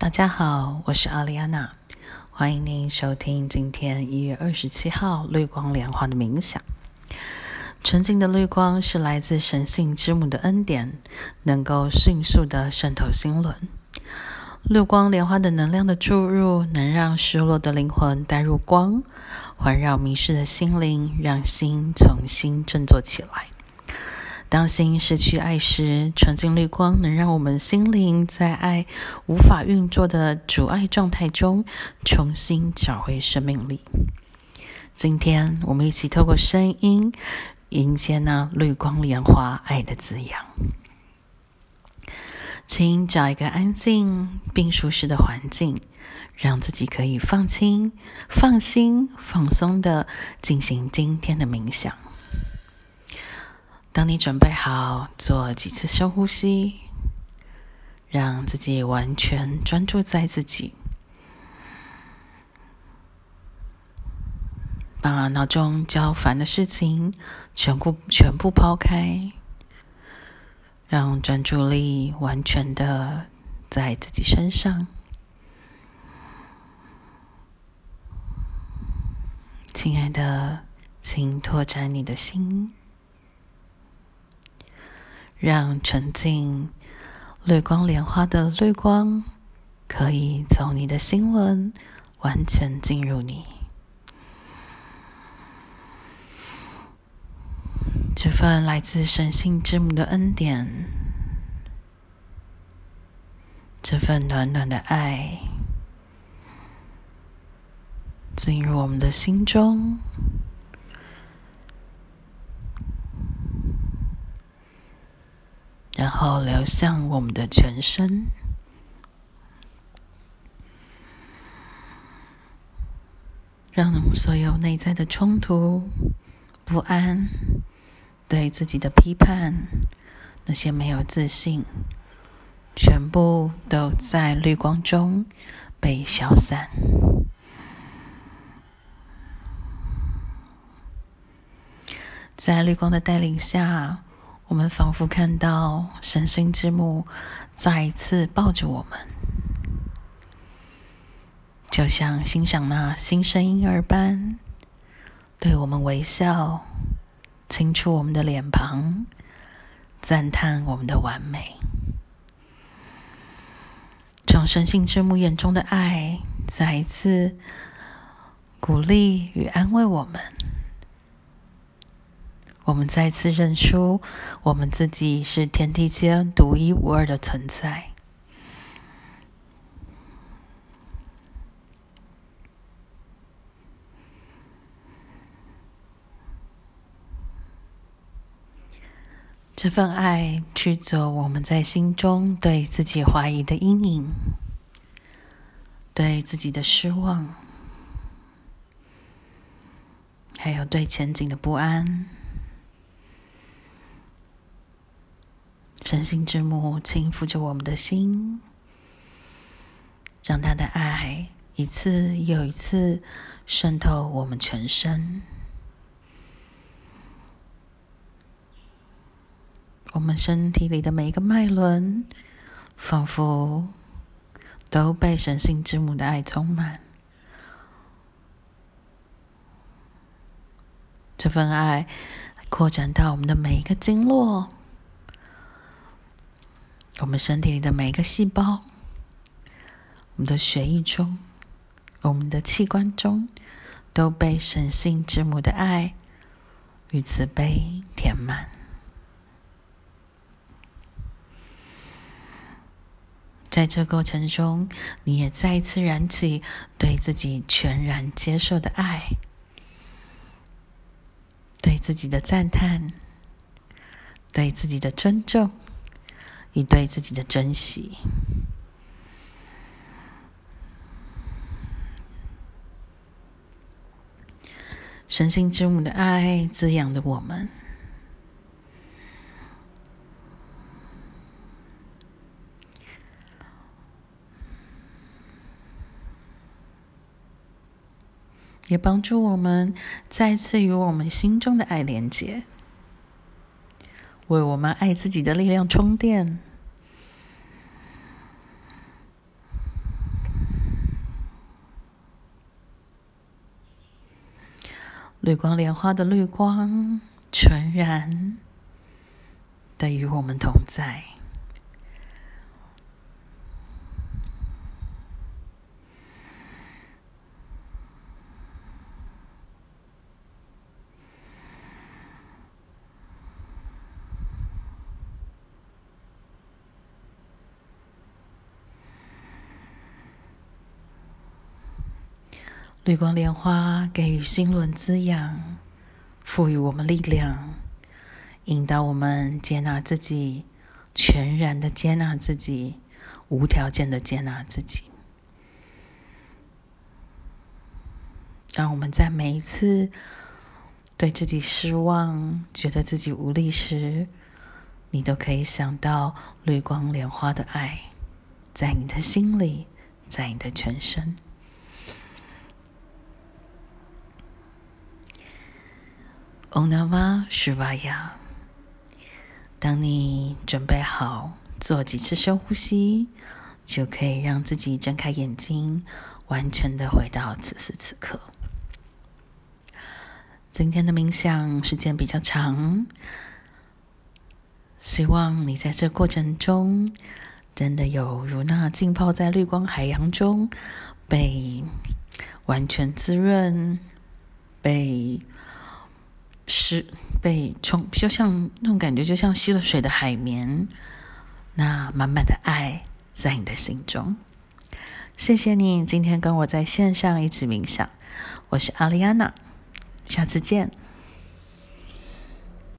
大家好，我是阿丽安娜，欢迎您收听今天一月二十七号绿光莲花的冥想。纯净的绿光是来自神性之母的恩典，能够迅速的渗透心轮。绿光莲花的能量的注入，能让失落的灵魂带入光，环绕迷失的心灵，让心重新振作起来。当心失去爱时，纯净绿光能让我们心灵在爱无法运作的阻碍状态中，重新找回生命力。今天，我们一起透过声音，迎接那绿光莲花爱的滋养。请找一个安静并舒适的环境，让自己可以放轻、放心、放松的进行今天的冥想。当你准备好，做几次深呼吸，让自己完全专注在自己，把脑中较烦的事情全部全部抛开，让专注力完全的在自己身上。亲爱的，请拓展你的心。让纯净绿光莲花的绿光，可以从你的心轮完全进入你。这份来自神性之母的恩典，这份暖暖的爱，进入我们的心中。然后流向我们的全身，让所有内在的冲突、不安、对自己的批判、那些没有自信，全部都在绿光中被消散。在绿光的带领下。我们仿佛看到神性之母再一次抱着我们，就像欣赏那新生婴儿般，对我们微笑，轻触我们的脸庞，赞叹我们的完美。从神性之母眼中的爱，再一次鼓励与安慰我们。我们再次认出，我们自己是天地间独一无二的存在。这份爱驱走我们在心中对自己怀疑的阴影，对自己的失望，还有对前景的不安。神性之母轻抚着我们的心，让他的爱一次又一次渗透我们全身。我们身体里的每一个脉轮，仿佛都被神性之母的爱充满。这份爱扩展到我们的每一个经络。我们身体里的每一个细胞，我们的血液中，我们的器官中，都被神性之母的爱与慈悲填满。在这过程中，你也再一次燃起对自己全然接受的爱，对自己的赞叹，对自己的尊重。以对自己的珍惜，神性之母的爱滋养着我们，也帮助我们再次与我们心中的爱连接。为我们爱自己的力量充电。绿光莲花的绿光全然的与我们同在。绿光莲花给予心轮滋养，赋予我们力量，引导我们接纳自己，全然的接纳自己，无条件的接纳自己。让我们在每一次对自己失望、觉得自己无力时，你都可以想到绿光莲花的爱，在你的心里，在你的全身。Om Namah Shivaya。当你准备好做几次深呼吸，就可以让自己睁开眼睛，完全的回到此时此刻。今天的冥想时间比较长，希望你在这过程中真的有如那浸泡在绿光海洋中，被完全滋润，被。是被冲，就像那种感觉，就像吸了水的海绵，那满满的爱在你的心中。谢谢你今天跟我在线上一起冥想，我是阿丽安娜，下次见。